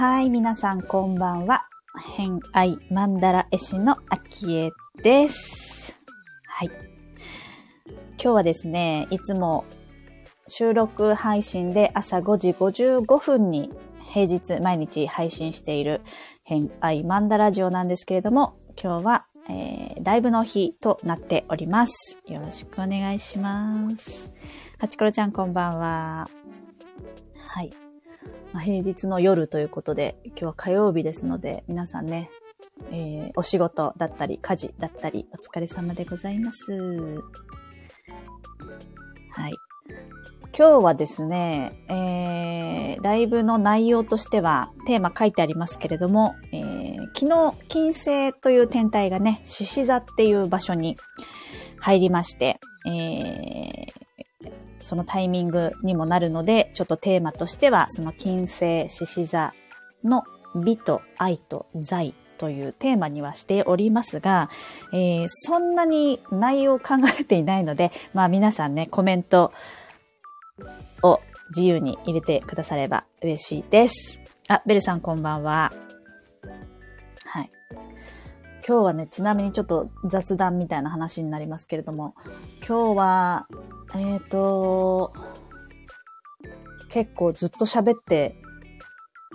はい、皆さんこんばんは。偏愛マンダラ絵師のアキエです。はい。今日はですね、いつも収録配信で朝5時55分に平日毎日配信している偏愛マンダラジオなんですけれども、今日は、えー、ライブの日となっております。よろしくお願いします。はちころちゃんこんばんは。はい。まあ、平日の夜ということで、今日は火曜日ですので、皆さんね、えー、お仕事だったり、家事だったり、お疲れ様でございます。はい。今日はですね、えー、ライブの内容としては、テーマ書いてありますけれども、えー、昨日、金星という天体がね、獅子座っていう場所に入りまして、えー、そのタイミングにもなるので、ちょっとテーマとしては、その金星獅子座の美と愛と財というテーマにはしておりますが、えー、そんなに内容を考えていないので、まあ皆さんね、コメントを自由に入れてくだされば嬉しいです。あ、ベルさんこんばんは。今日はね、ちなみにちょっと雑談みたいな話になりますけれども、今日はえっ、ー、と、結構ずっと喋って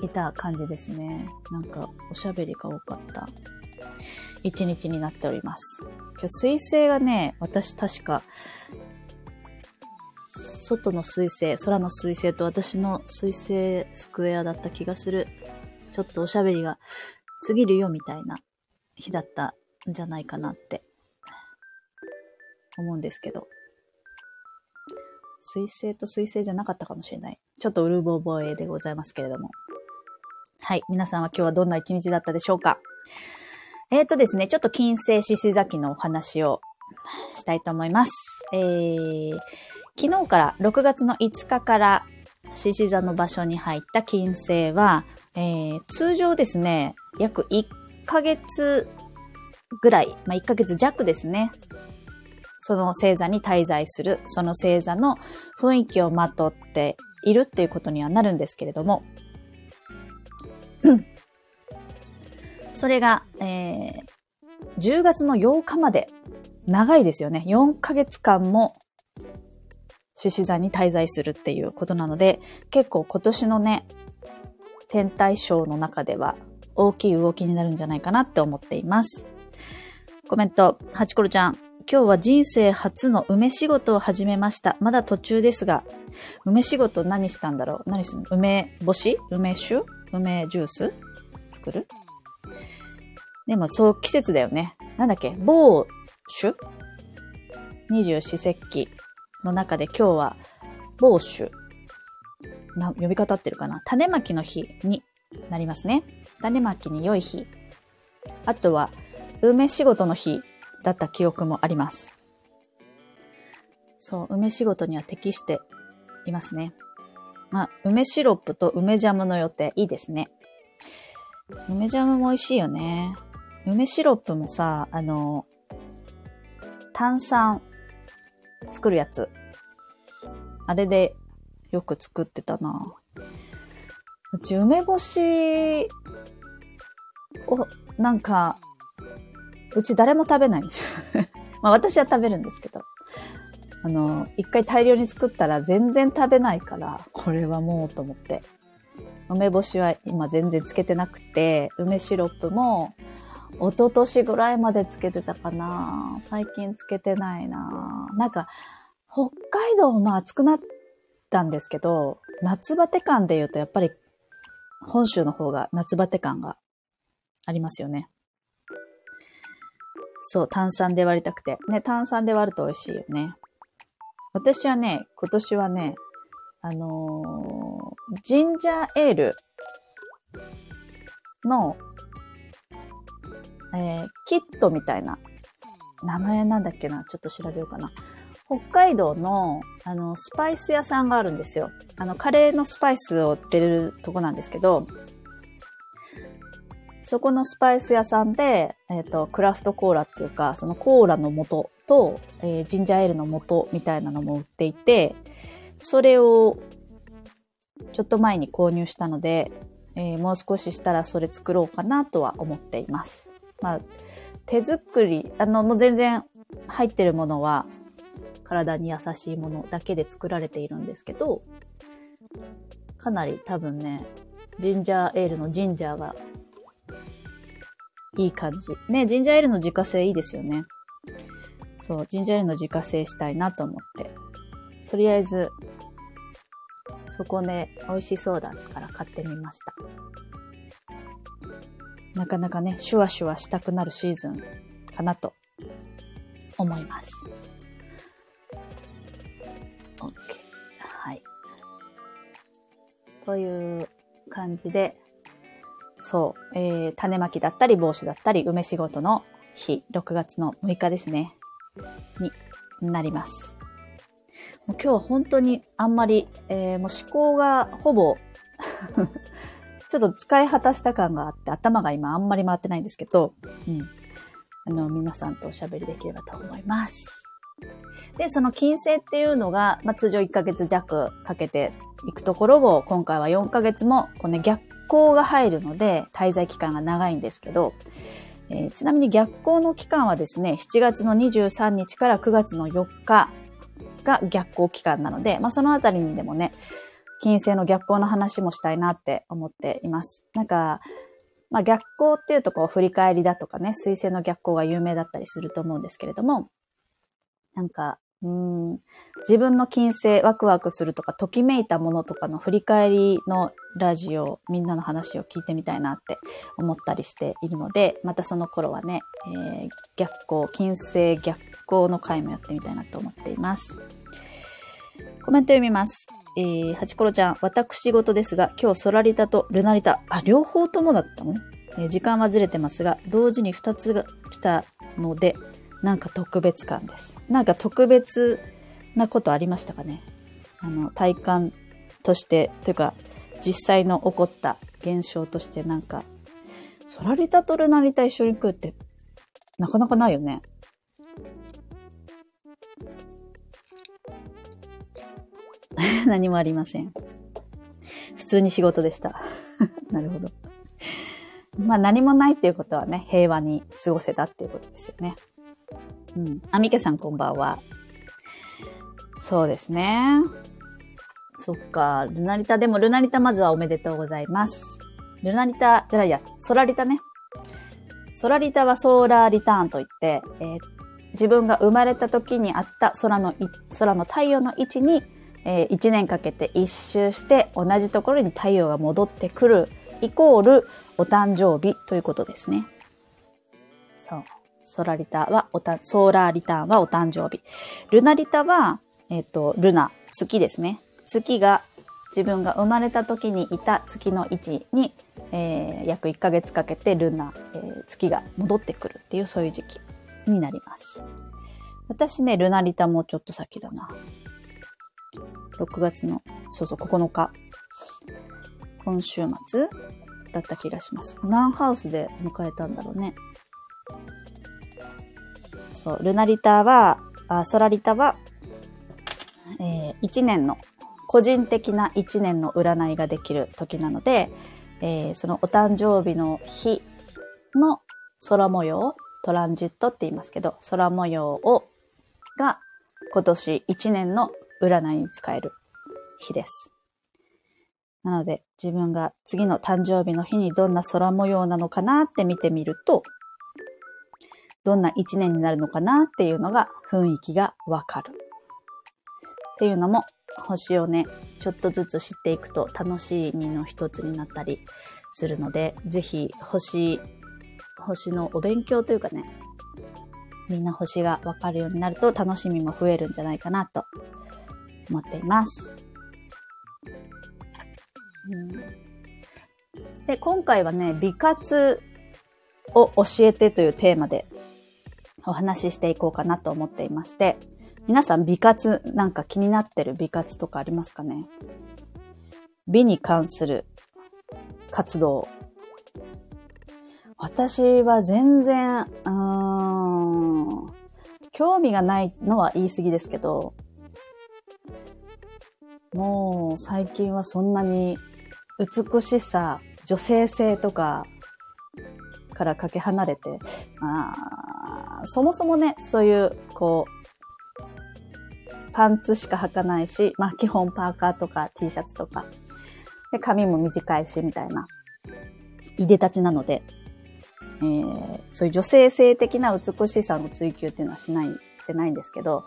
いた感じですね。なんかおしゃべりが多かった一日になっております。今日水星がね、私確か、外の水星、空の水星と私の水星スクエアだった気がする。ちょっとおしゃべりが過ぎるよみたいな日だったんじゃないかなって思うんですけど。水星と水星じゃなかったかもしれない。ちょっとうるぼ覚えでございますけれども。はい。皆さんは今日はどんな一日だったでしょうかえっ、ー、とですね、ちょっと金星獅子座期のお話をしたいと思います。えー、昨日から6月の5日から獅子座の場所に入った金星は、えー、通常ですね、約1ヶ月ぐらい、まあ、1ヶ月弱ですね。その星座に滞在する、その星座の雰囲気をまとっているっていうことにはなるんですけれども、それが、えー、10月の8日まで、長いですよね。4ヶ月間も、獅子座に滞在するっていうことなので、結構今年のね、天体ショーの中では大きい動きになるんじゃないかなって思っています。コメント、ハチコロちゃん、今日は人生初の梅仕事を始めました。まだ途中ですが、梅仕事何したんだろう？何するの？梅干し？梅酒？梅ジュース？作る？でもそう季節だよね。なんだっけ？某酒？二十四節気の中で今日は某酒。な、呼び方ってるかな？種まきの日になりますね。種まきに良い日。あとは、梅仕事の日だった記憶もあります。そう、梅仕事には適していますね。まあ、梅シロップと梅ジャムの予定、いいですね。梅ジャムも美味しいよね。梅シロップもさ、あの、炭酸作るやつ。あれでよく作ってたな。うち梅干しをなんかうち誰も食べないんですよ まあ私は食べるんですけど。あの、一回大量に作ったら全然食べないから、これはもうと思って。梅干しは今全然つけてなくて、梅シロップも一昨年ぐらいまでつけてたかな最近つけてないななんか、北海道も暑くなったんですけど、夏バテ感で言うとやっぱり本州の方が夏バテ感がありますよね。そう、炭酸で割りたくて。ね、炭酸で割ると美味しいよね。私はね、今年はね、あのー、ジンジャーエールの、えー、キットみたいな、名前なんだっけな？ちょっと調べようかな。北海道の、あの、スパイス屋さんがあるんですよ。あの、カレーのスパイスを売ってるとこなんですけど、そこのスパイス屋さんで、えっ、ー、と、クラフトコーラっていうか、そのコーラの素と、えー、ジンジャーエールの素みたいなのも売っていて、それを、ちょっと前に購入したので、えー、もう少ししたらそれ作ろうかなとは思っています。まあ、手作り、あの、もう全然入ってるものは体に優しいものだけで作られているんですけど、かなり多分ね、ジンジャーエールのジンジャーがいい感じ。ね、ジンジャーエールの自家製いいですよね。そう、ジンジャーエールの自家製したいなと思って。とりあえず、そこで美味しそうだから買ってみました。なかなかね、シュワシュワしたくなるシーズンかなと思います。という感じで、そう、えー、種まきだったり帽子だったり梅仕事の日、6月の6日ですね、になります。もう今日は本当にあんまり、えー、もう思考がほぼ ちょっと使い果たした感があって、頭が今あんまり回ってないんですけど、うん。あの、皆さんとおしゃべりできればと思います。で、その金星っていうのが、まあ、通常1ヶ月弱かけていくところを、今回は4ヶ月も、こうね、逆光が入るので、滞在期間が長いんですけど、えー、ちなみに逆光の期間はですね、7月の23日から9月の4日が逆光期間なので、まあ、そのあたりにでもね、金星の逆光の話もしたいなって思っています。なんか、まあ、逆光っていうとこう振り返りだとかね、水星の逆光が有名だったりすると思うんですけれども、なんか、うん、自分の金星ワクワクするとか、ときめいたものとかの振り返りのラジオ、みんなの話を聞いてみたいなって思ったりしているので、またその頃はね、えー、逆光、金星逆光の回もやってみたいなと思っています。コメント読みます。えー、ハチコロちゃん、私事ですが、今日ソラリタとルナリタ、あ、両方ともだったの？ね。えー、時間はずれてますが、同時に2つが来たので、なんか特別感です。なんか特別なことありましたかね？あの、体感として、というか、実際の起こった現象としてなんか、ソラリタとルナリタ一緒に食うって、なかなかないよね。何もありません。普通に仕事でした。なるほど。まあ何もないっていうことはね、平和に過ごせたっていうことですよね。うん。あみけさんこんばんは。そうですね。そっか。ルナリタ、でもルナリタまずはおめでとうございます。ルナリタ、じゃないや、ソラリタね。ソラリタはソーラーリターンといって、えー、自分が生まれた時にあった空の、空の太陽の位置にえー、1年かけて一周して同じところに太陽が戻ってくるイコールお誕生日ということですね。そう。ソラリタはおた、ソーラーリターンはお誕生日。ルナリタは、えっ、ー、と、ルナ、月ですね。月が自分が生まれた時にいた月の位置に、えー、約1ヶ月かけてルナ、えー、月が戻ってくるっていうそういう時期になります。私ね、ルナリタもちょっと先だな。6月の、そうそう、9日。今週末だった気がします。何ハウスで迎えたんだろうね。そう、ルナリタは、あソラリタは、えー、1年の、個人的な1年の占いができる時なので、えー、そのお誕生日の日の空模様、トランジットって言いますけど、空模様を、が今年1年の占いに使える日です。なので、自分が次の誕生日の日にどんな空模様なのかなって見てみると、どんな一年になるのかなっていうのが雰囲気がわかる。っていうのも、星をね、ちょっとずつ知っていくと楽しみの一つになったりするので、ぜひ星、星のお勉強というかね、みんな星がわかるようになると楽しみも増えるんじゃないかなと思っています。で、今回はね、美活を教えてというテーマでお話ししていこうかなと思っていまして、皆さん美活なんか気になってる美活とかありますかね？美に関する活動。私は全然、うーん、興味がないのは言い過ぎですけど、もう最近はそんなに美しさ女性性とかからかけ離れて、あそもそもね、そういう、こう、パンツしか履かないし、まあ基本パーカーとか T シャツとか、で、髪も短いし、みたいな、いでたちなので、えー、そういう女性性的な美しさの追求っていうのはしない、してないんですけど、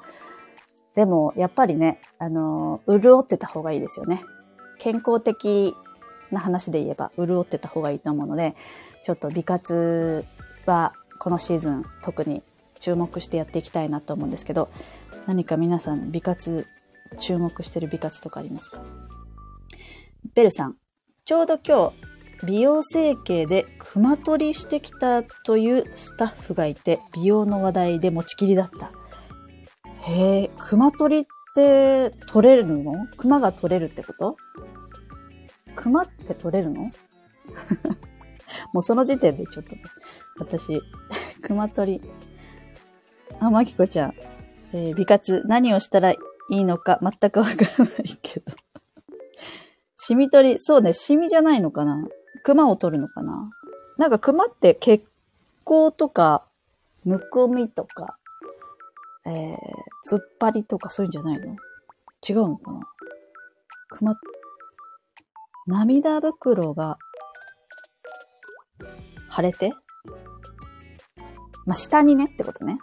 でも、やっぱりね、あのー、潤ってた方がいいですよね。健康的な話で言えば、潤ってた方がいいと思うので、ちょっと美活はこのシーズン特に注目してやっていきたいなと思うんですけど、何か皆さん美活、注目してる美活とかありますか？ベルさん、ちょうど今日、美容整形で熊取りしてきたというスタッフがいて、美容の話題で持ちきりだった。へえ、熊取りって取れるの？熊が取れるってこと？熊って取れるの？もうその時点でちょっと、ね、私、熊取り。あ、まきこちゃん。えー、美活、何をしたらいいのか全くわからないけど。シミ取り、そうね、シミじゃないのかな熊を取るのかななんか熊って血行とか、むくみとか、えー、突っ張りとかそういうんじゃないの？違うのかな？熊、涙袋が腫れてまあ、下にねってことね。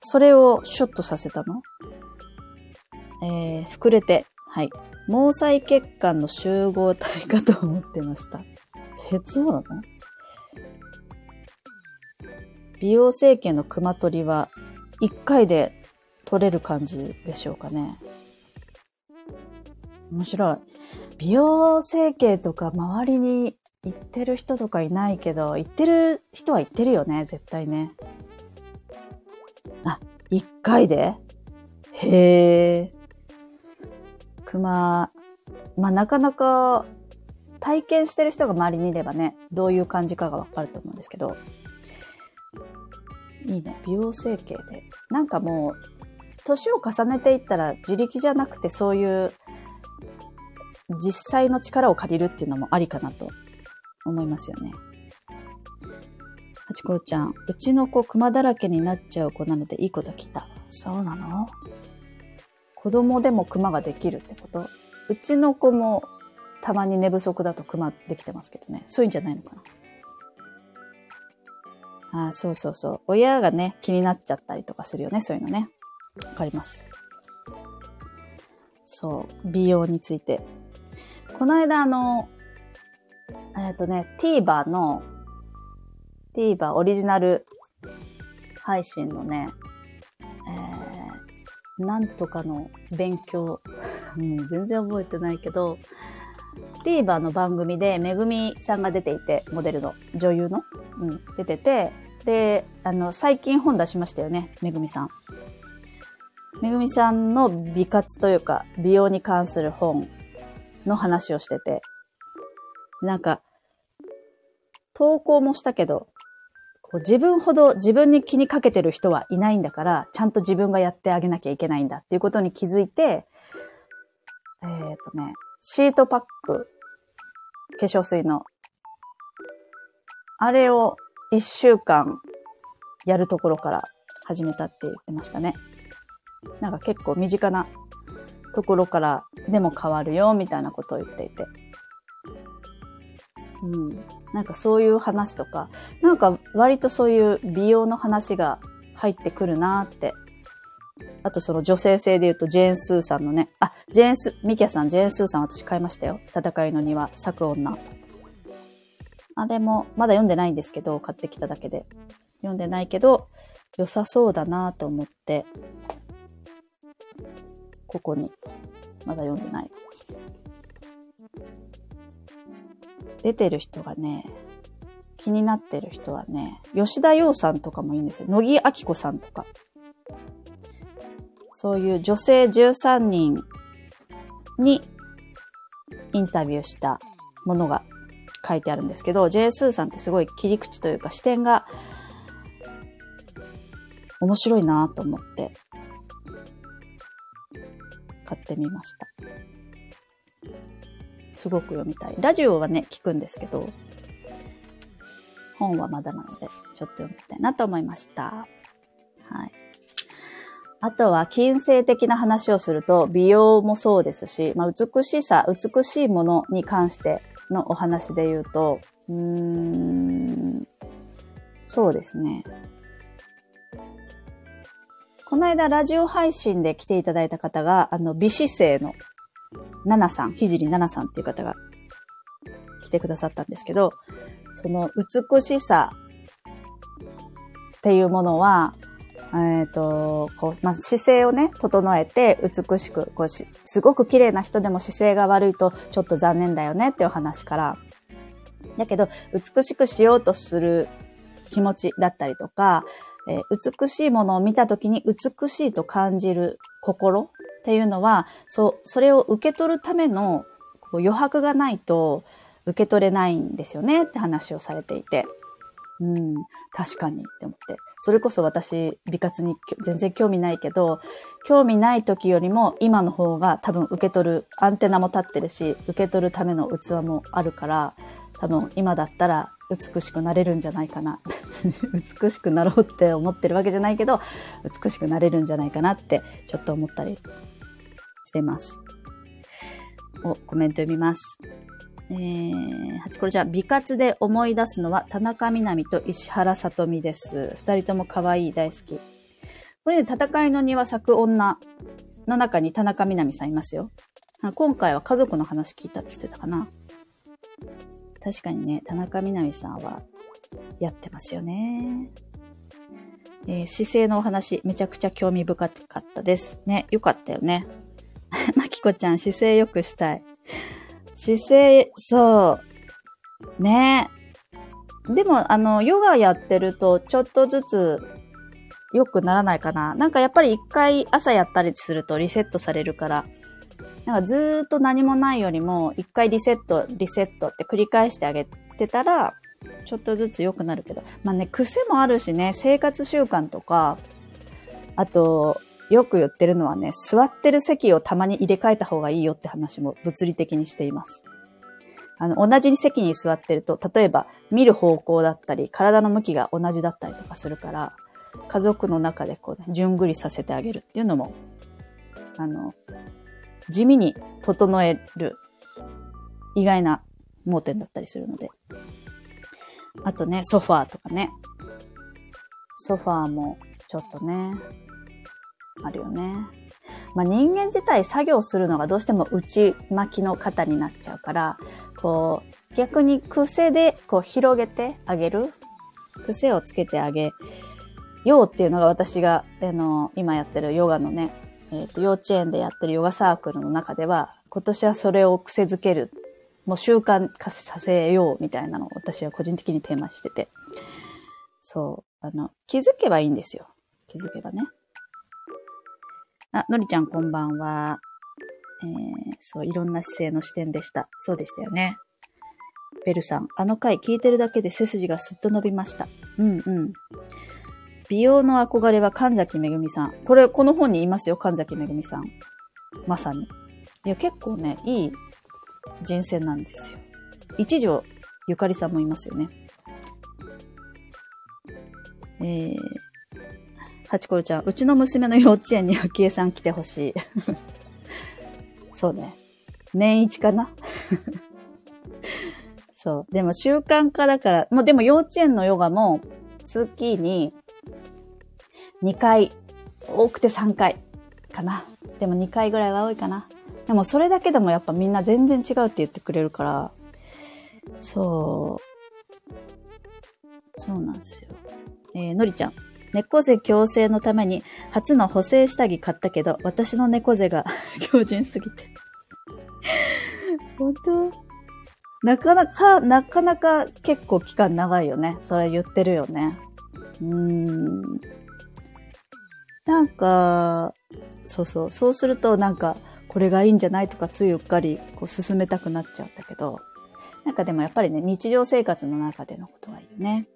それをシュッとさせたのえー、膨れて、はい。毛細血管の集合体かと思ってました。え、そうなの？美容整形の熊取りは1回で取れる感じでしょうかね。面白い。美容整形とか周りに行ってる人とかいないけど、行ってる人は行ってるよね、絶対ね。あ、1回で？へえ。熊、まあなかなか体験してる人が周りにいればね、どういう感じかがわかると思うんですけど、いいね、美容整形で。なんかもう、年を重ねていったら自力じゃなくてそういう実際の力を借りるっていうのもありかなと思いますよね。はちころちゃん、うちの子熊だらけになっちゃう子なのでいいこと聞いた。そうなの？子供でもクマができるってこと？うちの子もたまに寝不足だとクマできてますけどね。そういうんじゃないのかな。ああ、そうそうそう。親がね、気になっちゃったりとかするよね。そういうのね。わかります。そう。美容について。この間あの、えっ、ー、とね、TVer の TVer オリジナル配信のね、なんとかの勉強、うん、全然覚えてないけど、TVer の番組でめぐみさんが出ていて、モデルの、女優の、うん、出てて、で、あの、最近本出しましたよね、めぐみさん。めぐみさんの美活というか、美容に関する本の話をしてて、なんか、投稿もしたけど、こう自分ほど自分に気にかけてる人はいないんだから、ちゃんと自分がやってあげなきゃいけないんだっていうことに気づいて、えっ、ー、とね、シートパック、化粧水の、あれを一週間やるところから始めたって言ってましたね。なんか結構身近なところからでも変わるよ、みたいなことを言っていて。うん。なんかそういう話とか、なんか割とそういう美容の話が入ってくるなって。あとその女性性で言うとジェーン・スーさんのね、あ、ジェーンス、ミキャさん、ジェーン・スーさん私買いましたよ。戦いの庭、咲く女。あれも、まだ読んでないんですけど、買ってきただけで。読んでないけど、良さそうだなと思って、ここに、まだ読んでない。出てる人がね、気になってる人はね、吉田洋さんとかもいいんですよ。乃木明子さんとか。そういう女性13人にインタビューしたものが書いてあるんですけど、ジェイスーさんってすごい切り口というか視点が面白いなと思って買ってみました。すごく読みたい。ラジオはね、聞くんですけど、本はまだなので、ちょっと読みたいなと思いました。はい。あとは、金星的な話をすると、美容もそうですし、まあ、美しさ、美しいものに関してのお話で言うと、うーん、そうですね。この間、ラジオ配信で来ていただいた方が、あの、美姿勢の、ナナさん、ひじりナナさんっていう方が来てくださったんですけど、その美しさっていうものは、えっ、ー、と、こう、まあ、姿勢をね、整えて美しく、こうすごく綺麗な人でも姿勢が悪いとちょっと残念だよねっていう話から、だけど、美しくしようとする気持ちだったりとか、えー、美しいものを見たときに美しいと感じる心っていうのは、そう、それを受け取るためのこう余白がないと受け取れないんですよねって話をされていて。うん、確かにって思って。それこそ私、美活に全然興味ないけど、興味ない時よりも今の方が多分受け取る、アンテナも立ってるし、受け取るための器もあるから、多分今だったら美しくなれるんじゃないかな。美しくなろうって思ってるわけじゃないけど、美しくなれるんじゃないかなってちょっと思ったりしてます。お、コメント読みます。えー、はちこれじゃ美活で思い出すのは田中みな実と石原さとみです。二人とも可愛い大好き。これね、戦いの庭咲く女の中に田中みな実さんいますよ。今回は家族の話聞いたって言ってたかな。確かにね、田中みな実さんはやってますよね。えー、姿勢のお話、めちゃくちゃ興味深かったです。ね、よかったよね。まきこちゃん、姿勢良くしたい。姿勢、そう。ねでも、あの、ヨガやってると、ちょっとずつ良くならないかな。なんかやっぱり一回朝やったりするとリセットされるから、なんかずっと何もないよりも、一回リセット、リセットって繰り返してあげてたら、ちょっとずつ良くなるけど。まあね、癖もあるしね、生活習慣とか、あと、よく言ってるのはね、座ってる席をたまに入れ替えた方がいいよって話も物理的にしています。あの、同じ席に座ってると、例えば見る方向だったり、体の向きが同じだったりとかするから、家族の中でこうね、順繰りさせてあげるっていうのも、あの、地味に整える意外な盲点だったりするので。あとね、ソファーとかね。ソファーもちょっとね、あるよね。まあ、人間自体作業するのがどうしても内巻きの方になっちゃうから、こう、逆に癖でこう広げてあげる。癖をつけてあげようっていうのが私が、あの、今やってるヨガのね、えっ、ー、と、幼稚園でやってるヨガサークルの中では、今年はそれを癖づける。もう習慣化させようみたいなのを私は個人的にテーマしてて。そう。あの、気づけばいいんですよ。気づけばね。あ、のりちゃんこんばんは。えー、そう、いろんな姿勢の視点でした。そうでしたよね。ベルさん、あの回聞いてるだけで背筋がすっと伸びました。うんうん。美容の憧れは神崎めぐみさん。これ、この本にいますよ、神崎めぐみさん。まさに。いや、結構ね、いい人選なんですよ。一条ゆかりさんもいますよね。えー、ハチコロちゃん、うちの娘の幼稚園にきえ さん来てほしい。そうね。年一かな そう。でも習慣化だから、もうでも幼稚園のヨガも月に2回、多くて3回かな。でも2回ぐらいは多いかな。でもそれだけでもやっぱみんな全然違うって言ってくれるから、そう。そうなんですよ。えー、のりちゃん。猫背矯正のために初の補正下着買ったけど、私の猫背が 強靭すぎて本当？なかなか、なかなか結構期間長いよね。それ言ってるよね。うーん。なんか、そうそう。そうするとなんか、これがいいんじゃないとかついうっかりこう進めたくなっちゃうんだけど、なんかでもやっぱりね、日常生活の中でのことはいいね。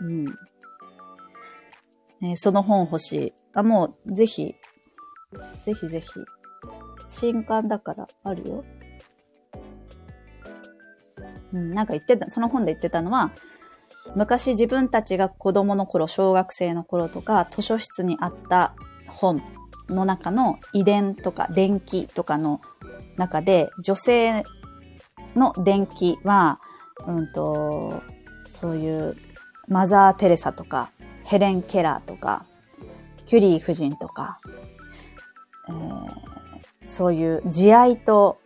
うん。えー、その本欲しい。あ、もう、ぜひ、ぜひぜひ。新刊だからあるよ。うん、なんか言ってた、その本で言ってたのは、昔自分たちが子供の頃、小学生の頃とか、図書室にあった本の中の遺伝とか電気とかの中で、女性の電気は、うんと、そういうマザー・テレサとか、ヘレン・ケラーとか、キュリー夫人とか、えー、そういう慈愛と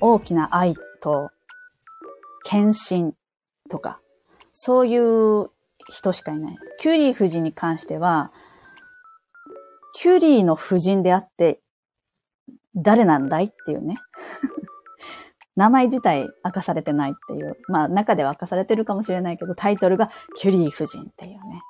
大きな愛と献身とか、そういう人しかいない。キュリー夫人に関しては、キュリーの夫人であって、誰なんだいっていうね。名前自体明かされてないっていう。まあ中では明かされてるかもしれないけど、タイトルがキュリー夫人っていうね。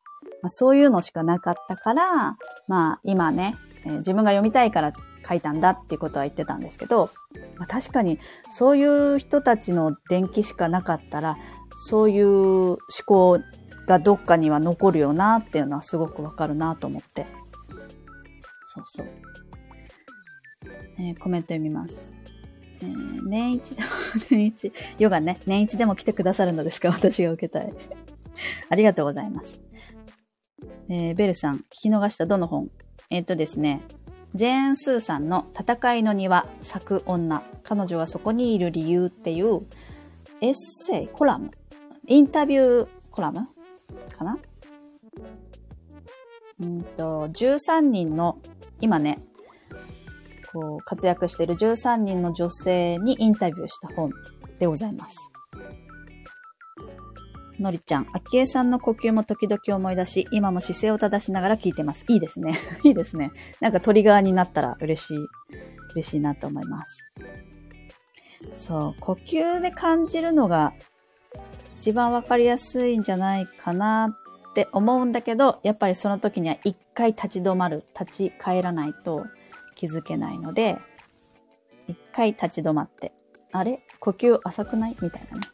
まあ、そういうのしかなかったから、まあ今ね、えー、自分が読みたいから書いたんだっていうことは言ってたんですけど、まあ、確かにそういう人たちの伝記しかなかったら、そういう思考がどっかには残るよなっていうのはすごくわかるなと思って。そうそう。えー、コメント読みます。えー、年一でも、年一、ヨガね、年一でも来てくださるのですか？私が受けたい。ありがとうございます。えー、ベルさん、聞き逃したどの本？えっ、とですね、ジェーン・スーさんの戦いの庭、咲く女、彼女がそこにいる理由っていうエッセイ、コラム、インタビューコラム？かな？うんと、13人の、今ね、こう、活躍している13人の女性にインタビューした本でございます。のりちゃん、あきえさんの呼吸も時々思い出し、今も姿勢を正しながら聞いてます。いいですね。いいですね。なんかトリガーになったら嬉しい、嬉しいなと思います。そう、呼吸で感じるのが一番わかりやすいんじゃないかなって思うんだけど、やっぱりその時には一回立ち止まる、立ち返らないと気づけないので、一回立ち止まって、あれ？呼吸浅くない？みたいなね。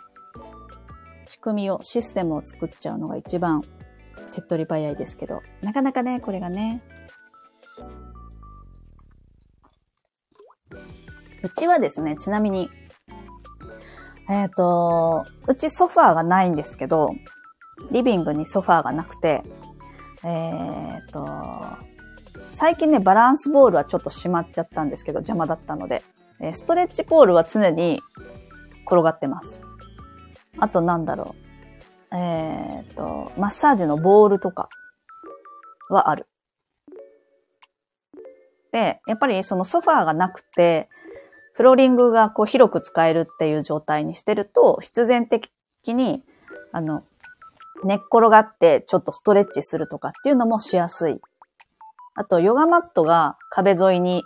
仕組みを、システムを作っちゃうのが一番手っ取り早いですけど、なかなかね、これがね。うちはですね、ちなみに、えっ、ー、と、うちソファーがないんですけど、リビングにソファーがなくて、えっ、ー、と、最近ね、バランスボールはちょっとしまっちゃったんですけど、邪魔だったので、えストレッチポールは常に転がってます。あとなんだろう。えっ、ー、と、マッサージのボールとかはある。で、やっぱりそのソファーがなくて、フローリングがこう広く使えるっていう状態にしてると、必然的に、あの、寝っ転がってちょっとストレッチするとかっていうのもしやすい。あと、ヨガマットが壁沿いに、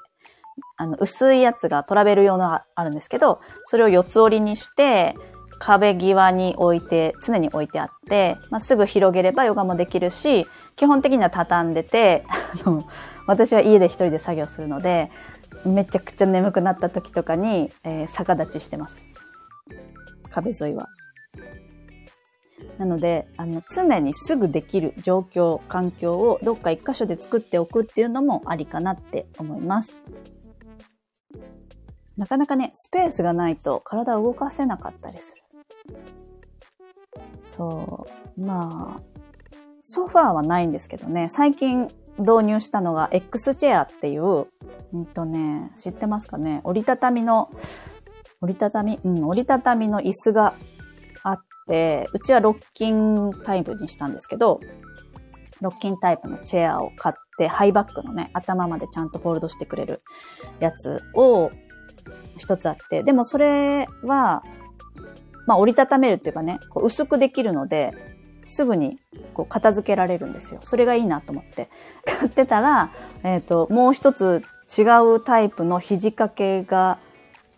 あの、薄いやつがトラベル用のあるんですけど、それを四つ折りにして、壁際に置いて、常に置いてあって、まあ、すぐ広げればヨガもできるし、基本的には畳んでて、あの、私は家で一人で作業するので、めちゃくちゃ眠くなった時とかに、えー、逆立ちしてます。壁沿いは。なので、あの、常にすぐできる状況、環境をどっか一箇所で作っておくっていうのもありかなって思います。なかなかね、スペースがないと体を動かせなかったりする。そう。まあ、ソファーはないんですけどね、最近導入したのが X チェアっていう、うんとね、知ってますかね？折りたたみの、折りたたみ？うん、折りたたみの椅子があって、うちはロッキンタイプにしたんですけど、ロッキンタイプのチェアを買って、ハイバックのね、頭までちゃんとホールドしてくれるやつを一つあって、でもそれは、まあ折りたためるっていうかね、こう薄くできるので、すぐにこう片付けられるんですよ。それがいいなと思って。買ってたら、えっ、ー、と、もう一つ違うタイプの肘掛けが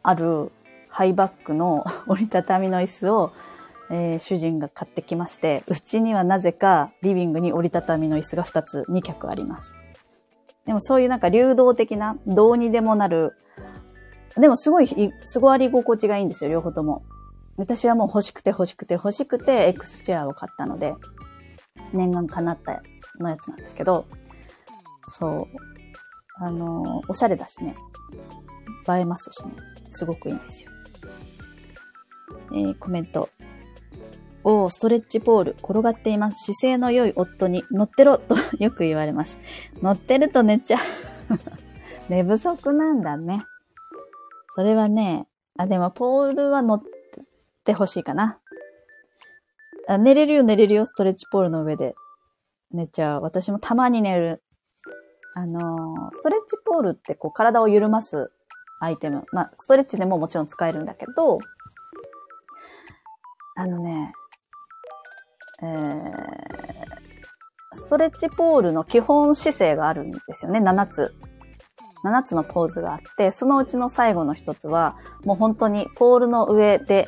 あるハイバックの折りたたみの椅子を、えー、主人が買ってきまして、うちにはなぜかリビングに折りたたみの椅子が2つ、2脚あります。でもそういうなんか流動的な、どうにでもなる、でもすごい、すごあり心地がいいんですよ、両方とも。私はもう欲しくて欲しくて欲しくて X チェアを買ったので、念願叶ったのやつなんですけど、そう。あのおしゃれだしね。映えますしね。すごくいいんですよ。えー、コメント。おー、ストレッチポール、転がっています。姿勢の良い夫に乗ってろとよく言われます。乗ってると寝ちゃう 寝不足なんだね。それはね、あ、でもポールは乗ってほしいかな。あ寝れるよ、寝れるよ、ストレッチポールの上で。寝ちゃう。私もたまに寝る。あの、ストレッチポールってこう体を緩ますアイテム。まあ、ストレッチでももちろん使えるんだけど、あのね、えー、ストレッチポールの基本姿勢があるんですよね。7つ。7つのポーズがあって、そのうちの最後の一つは、もう本当にポールの上で、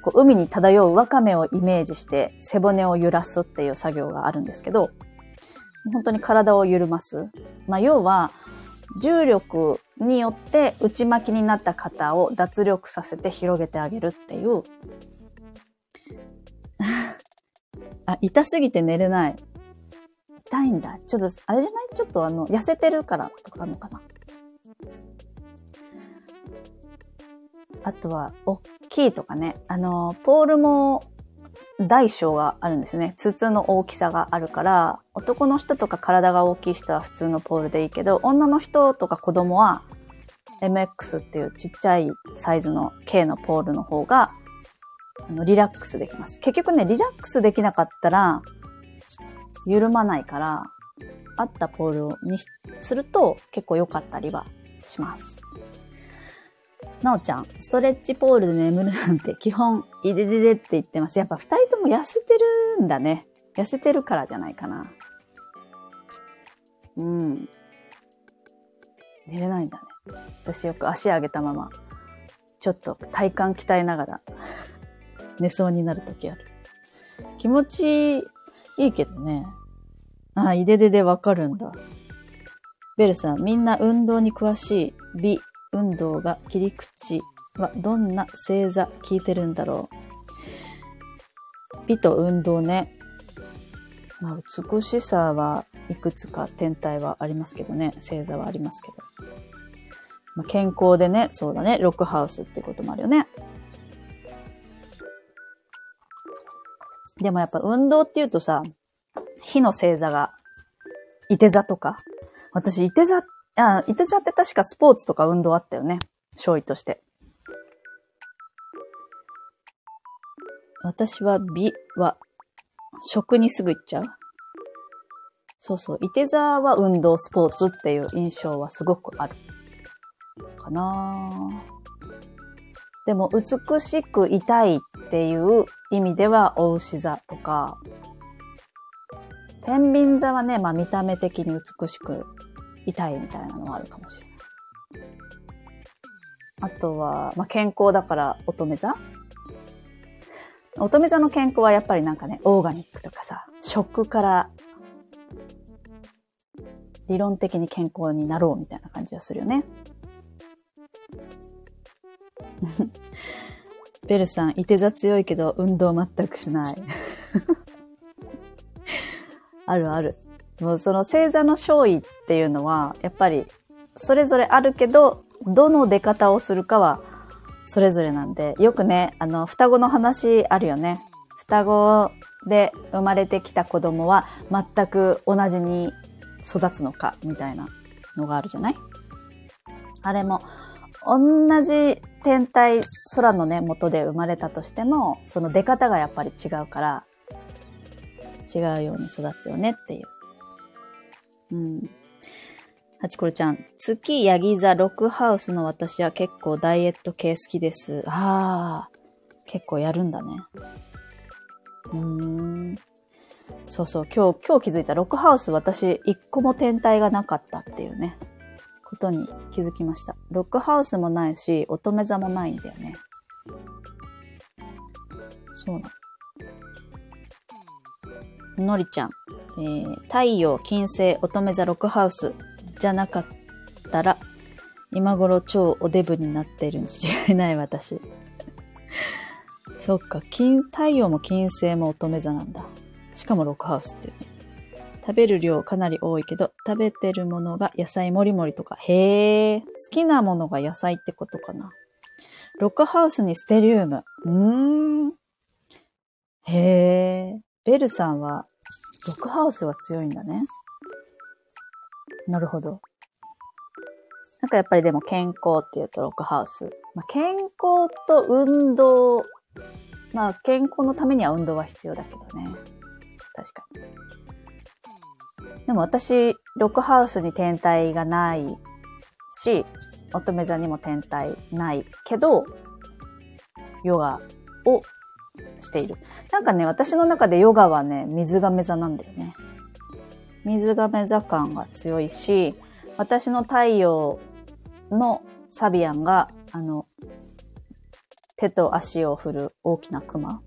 こう海に漂うワカメをイメージして背骨を揺らすっていう作業があるんですけど、本当に体を緩ます。まあ、要は、重力によって内巻きになった肩を脱力させて広げてあげるっていう あ、痛すぎて寝れない。痛いんだ。ちょっと、あれじゃない？ちょっとあの、痩せてるからとかあるのかな。あとは、大きいとかね。あの、ポールも大小があるんですね。筒の大きさがあるから、男の人とか体が大きい人は普通のポールでいいけど、女の人とか子供は MX っていうちっちゃいサイズの K のポールの方があの、リラックスできます。結局ね、リラックスできなかったら、緩まないから、あったポールにすると結構良かったりはします。なおちゃん、ストレッチポールで眠るなんて基本、いでででって言ってます。やっぱ二人とも痩せてるんだね。痩せてるからじゃないかな。うん。寝れないんだね。私よく足上げたまま、ちょっと体幹鍛えながら寝そうになるときある。気持ちいいけどね。ああ、いでででわかるんだ。ベルさん、みんな運動に詳しい美運動が切り口はどんな星座聞いてるんだろう？美と運動ね。まあ、美しさはいくつか天体はありますけどね。星座はありますけど。まあ、健康でね、そうだね。ロックハウスってこともあるよね。でもやっぱ運動って言うとさ、火の星座が、いて座とか。私、いて座っ、あ、いて座って確かスポーツとか運動あったよね。勝利として。私は美は、食にすぐ行っちゃう。そうそう。いて座は運動、スポーツっていう印象はすごくある。かなでも、美しくいたいっていう意味では、お牛座とか、天秤座はね、まあ見た目的に美しくいたいみたいなのはあるかもしれない。あとは、まあ健康だから乙女座？乙女座の健康はやっぱりなんかね、オーガニックとかさ、食から理論的に健康になろうみたいな感じがするよね。ベルさん、いて座強いけど運動全くしない。あるある。もうその星座の勝利っていうのは、やっぱりそれぞれあるけど、どの出方をするかはそれぞれなんで、よくね、あの、双子の話あるよね。双子で生まれてきた子供は全く同じに育つのか、みたいなのがあるじゃない？あれも、同じ天体、空のね、元で生まれたとしても、その出方がやっぱり違うから、違うように育つよねっていう。うん。はちころちゃん、月ヤギ座ロックハウスの私は結構ダイエット系好きです。ああ、結構やるんだね。うーん。そうそう、今日、今日気づいたロックハウス私一個も天体がなかったっていうね。ことに気づきました。ロックハウスもないし、乙女座もないんだよね。そうなの。のりちゃん、えー、太陽、金星、乙女座、ロックハウスじゃなかったら、今頃超おデブになってるに違いない私。そっか、金、太陽も金星も乙女座なんだ。しかもロックハウスってね。食べる量かなり多いけど、食べてるものが野菜もりもりとか。へえ、好きなものが野菜ってことかな。ロックハウスにステリウム。うーん。へえ。ベルさんは、ロックハウスが強いんだね。なるほど。なんかやっぱりでも健康っていうとロックハウス。まあ、健康と運動。まあ健康のためには運動は必要だけどね。確かに。でも私、ロックハウスに天体がないし、乙女座にも天体ないけど、ヨガをしている。なんかね、私の中でヨガはね、水亀座なんだよね。水亀座感が強いし、私の太陽のサビアンが、あの、手と足を振る大きなクマ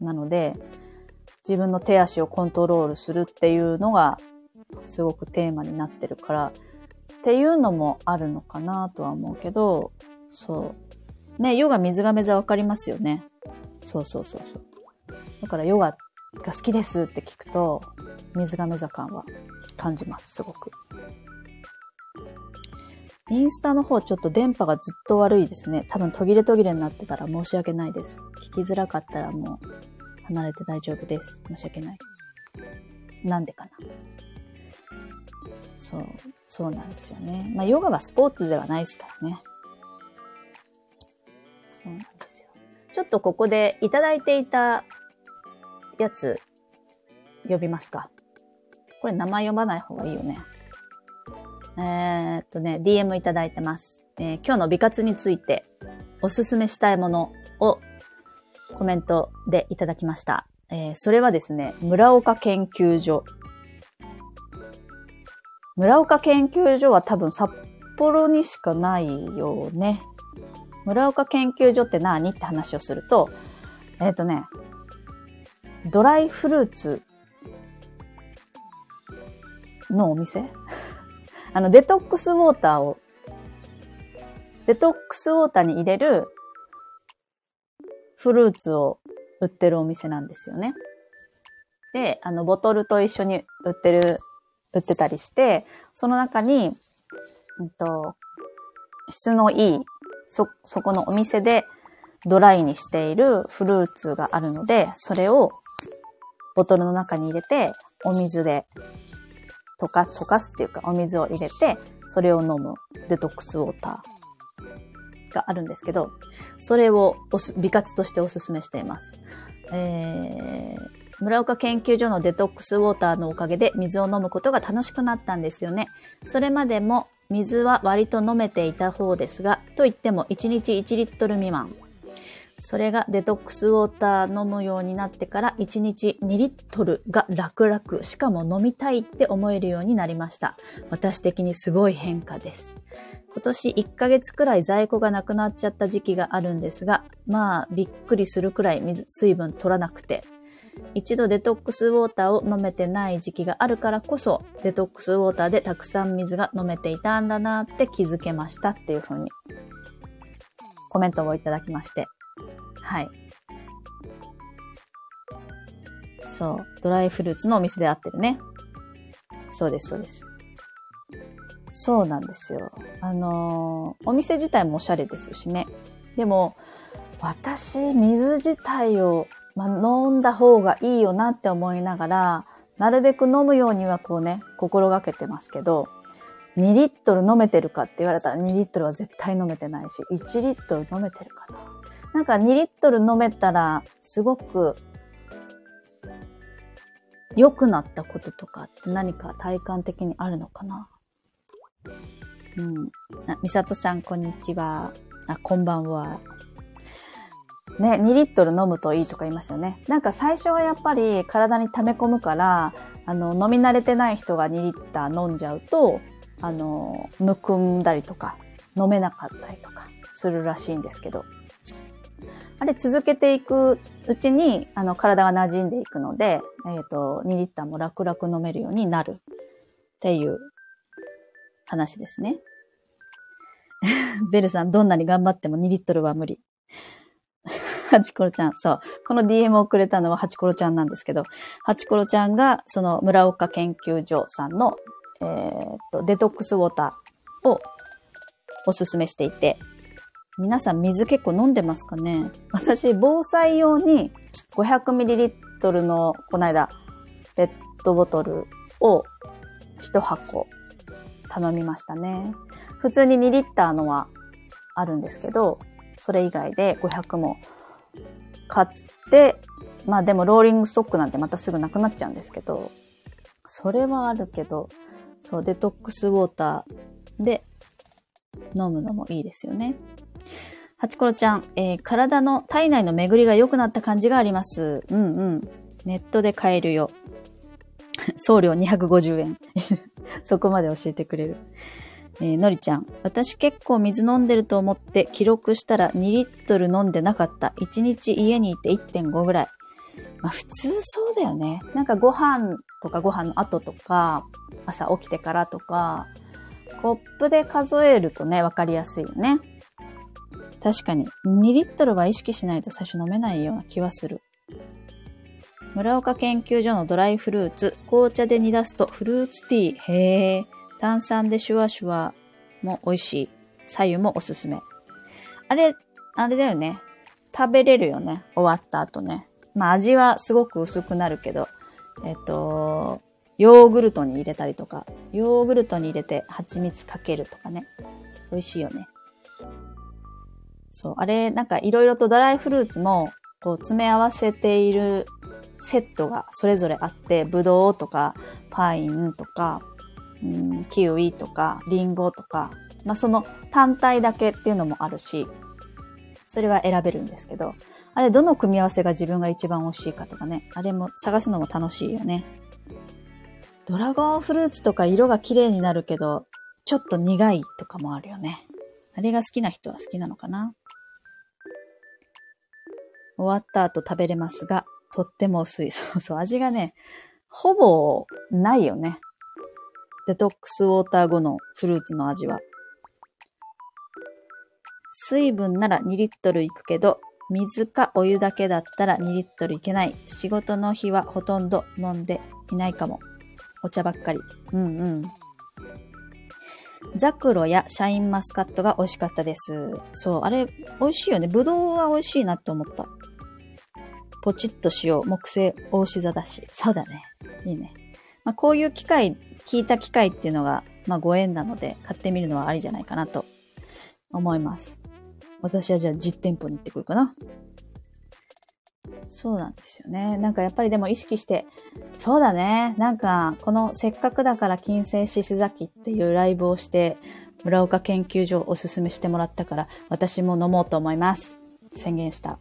なので、自分の手足をコントロールするっていうのがすごくテーマになってるから、っていうのもあるのかなとは思うけど、そう。ね、ヨガ水亀座わかりますよね。そうそうそうそう。だからヨガが好きですって聞くと、水亀座感は感じます、すごく。インスタの方ちょっと電波がずっと悪いですね。多分途切れ途切れになってたら申し訳ないです。聞きづらかったらもう離れて大丈夫です。申し訳ない。なんでかな。そう、そうなんですよね。まあヨガはスポーツではないですからね。そうなんです。ちょっとここでいただいていたやつ呼びますか。これ名前読まない方がいいよね。えー、っとね、DM いただいてます、えー、今日の美活についておすすめしたいものをコメントでいただきました。えー、それはですね、村岡研究所。村岡研究所は多分札幌にしかないよね。村岡研究所って何？って話をすると、えっ、ー、とね、ドライフルーツのお店？あの、デトックスウォーターを、デトックスウォーターに入れるフルーツを売ってるお店なんですよね。で、あの、ボトルと一緒に売ってる、売ってたりして、その中に、うんと、質のいい、そ、そこのお店でドライにしているフルーツがあるので、それをボトルの中に入れて、お水で溶か、溶かすっていうか、お水を入れて、それを飲むデトックスウォーターがあるんですけど、それをおす美活としてお勧めしています。えー、村岡研究所のデトックスウォーターのおかげで水を飲むことが楽しくなったんですよね。それまでも水は割と飲めていた方ですが、と言っても1日1リットル未満。それがデトックスウォーター飲むようになってから1日2リットルが楽々、しかも飲みたいって思えるようになりました。私的にすごい変化です。今年1ヶ月くらい在庫がなくなっちゃった時期があるんですが、まあびっくりするくらい水水分取らなくて、一度デトックスウォーターを飲めてない時期があるからこそ、デトックスウォーターでたくさん水が飲めていたんだなって気づけましたっていう風にコメントをいただきまして、はい。そう。ドライフルーツのお店で合ってるね。そうです、そうです。そうなんですよ。あのー、お店自体もおしゃれですしね。でも、私、水自体を、ま飲んだ方がいいよなって思いながら、なるべく飲むようにはこうね、心がけてますけど、2リットル飲めてるかって言われたら2リットルは絶対飲めてないし、1リットル飲めてるかな。なんか2リットル飲めたら、すごく良くなったこととかって何か体感的にあるのかなうん。あ、みさとさん、こんにちは。あ、こんばんは。ね、2リットル飲むといいとか言いますよね。なんか最初はやっぱり体に溜め込むから、あの、飲み慣れてない人が2リッター飲んじゃうと、あの、むくんだりとか、飲めなかったりとかするらしいんですけど。あれ続けていくうちに、あの、体が馴染んでいくので、えっ、ー、と、2リッターも楽々飲めるようになるっていう話ですね。ベルさん、どんなに頑張っても2リットルは無理。ハチコロちゃん、そう。この DM をくれたのはハチコロちゃんなんですけど、ハチコロちゃんが、その村岡研究所さんの、えっ、と、デトックスウォーターをおすすめしていて、皆さん水結構飲んでますかね？私、防災用に 500ml の、この間、ペットボトルを1箱頼みましたね。普通に2リッターのはあるんですけど、それ以外で500も買って、まあでもローリングストックなんてまたすぐなくなっちゃうんですけど、それはあるけど、そう、デトックスウォーターで飲むのもいいですよね。ハチコロちゃん、えー、体の体内の巡りが良くなった感じがあります。うんうん。ネットで買えるよ。送料250円。そこまで教えてくれる。えー、のりちゃん。私結構水飲んでると思って記録したら2リットル飲んでなかった。1日家にいて1.5ぐらい。まあ普通そうだよね。なんかご飯とかご飯の後とか、朝起きてからとか、コップで数えるとね、わかりやすいよね。確かに、2リットルは意識しないと最初飲めないような気はする。村岡研究所のドライフルーツ、紅茶で煮出すとフルーツティー。へえ。炭酸でシュワシュワも美味しい。左右もおすすめ。あれ、あれだよね。食べれるよね。終わった後ね。まあ味はすごく薄くなるけど、えっと、ヨーグルトに入れたりとか、ヨーグルトに入れて蜂蜜かけるとかね。美味しいよね。そう、あれ、なんかいろいろとドライフルーツも、こう詰め合わせているセットがそれぞれあって、ブドウとか、パインとか、うん、キウイとか、リンゴとか、まあその単体だけっていうのもあるし、それは選べるんですけど、あれどの組み合わせが自分が一番美味しいかとかね、あれも探すのも楽しいよね。ドラゴンフルーツとか色が綺麗になるけど、ちょっと苦いとかもあるよね。あれが好きな人は好きなのかな終わった後食べれますが、とっても薄い。そうそう、味がね、ほぼないよね。デトックスウォーター後のフルーツの味は？水分なら2リットルいくけど、水かお湯だけだったら2リットルいけない。仕事の日はほとんど飲んでいないかも。お茶ばっかり。うんうん。ザクロやシャインマスカットが美味しかったです。そう、あれ、美味しいよね。ぶどうは美味しいなって思った。ポチッとしよう。木星大志座だし。そうだね。いいね。まあ、こういう機会、聞いた機会っていうのが、まあ、ご縁なので、買ってみるのはありじゃないかなと思います。私はじゃあ実店舗に行ってくるかな。そうなんですよね。なんかやっぱりでも意識して、そうだね。なんか、このせっかくだから金星獅子崎っていうライブをして、村岡研究所をおすすめしてもらったから、私も飲もうと思います。宣言した。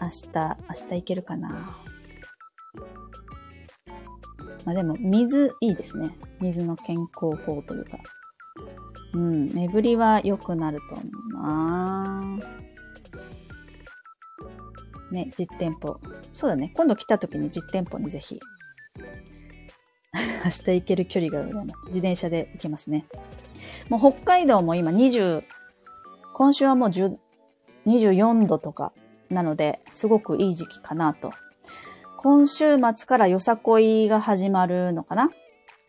明日、明日行けるかな。まあでも、水いいですね。水の健康法というか。うん、巡りは良くなると思うなね、実店舗。そうだね。今度来た時に実店舗にぜひ。明日行ける距離が自転車で行けますね。もう北海道も今20、今週はもう10 24度とかなので、すごくいい時期かなと。今週末からよさこいが始まるのかな？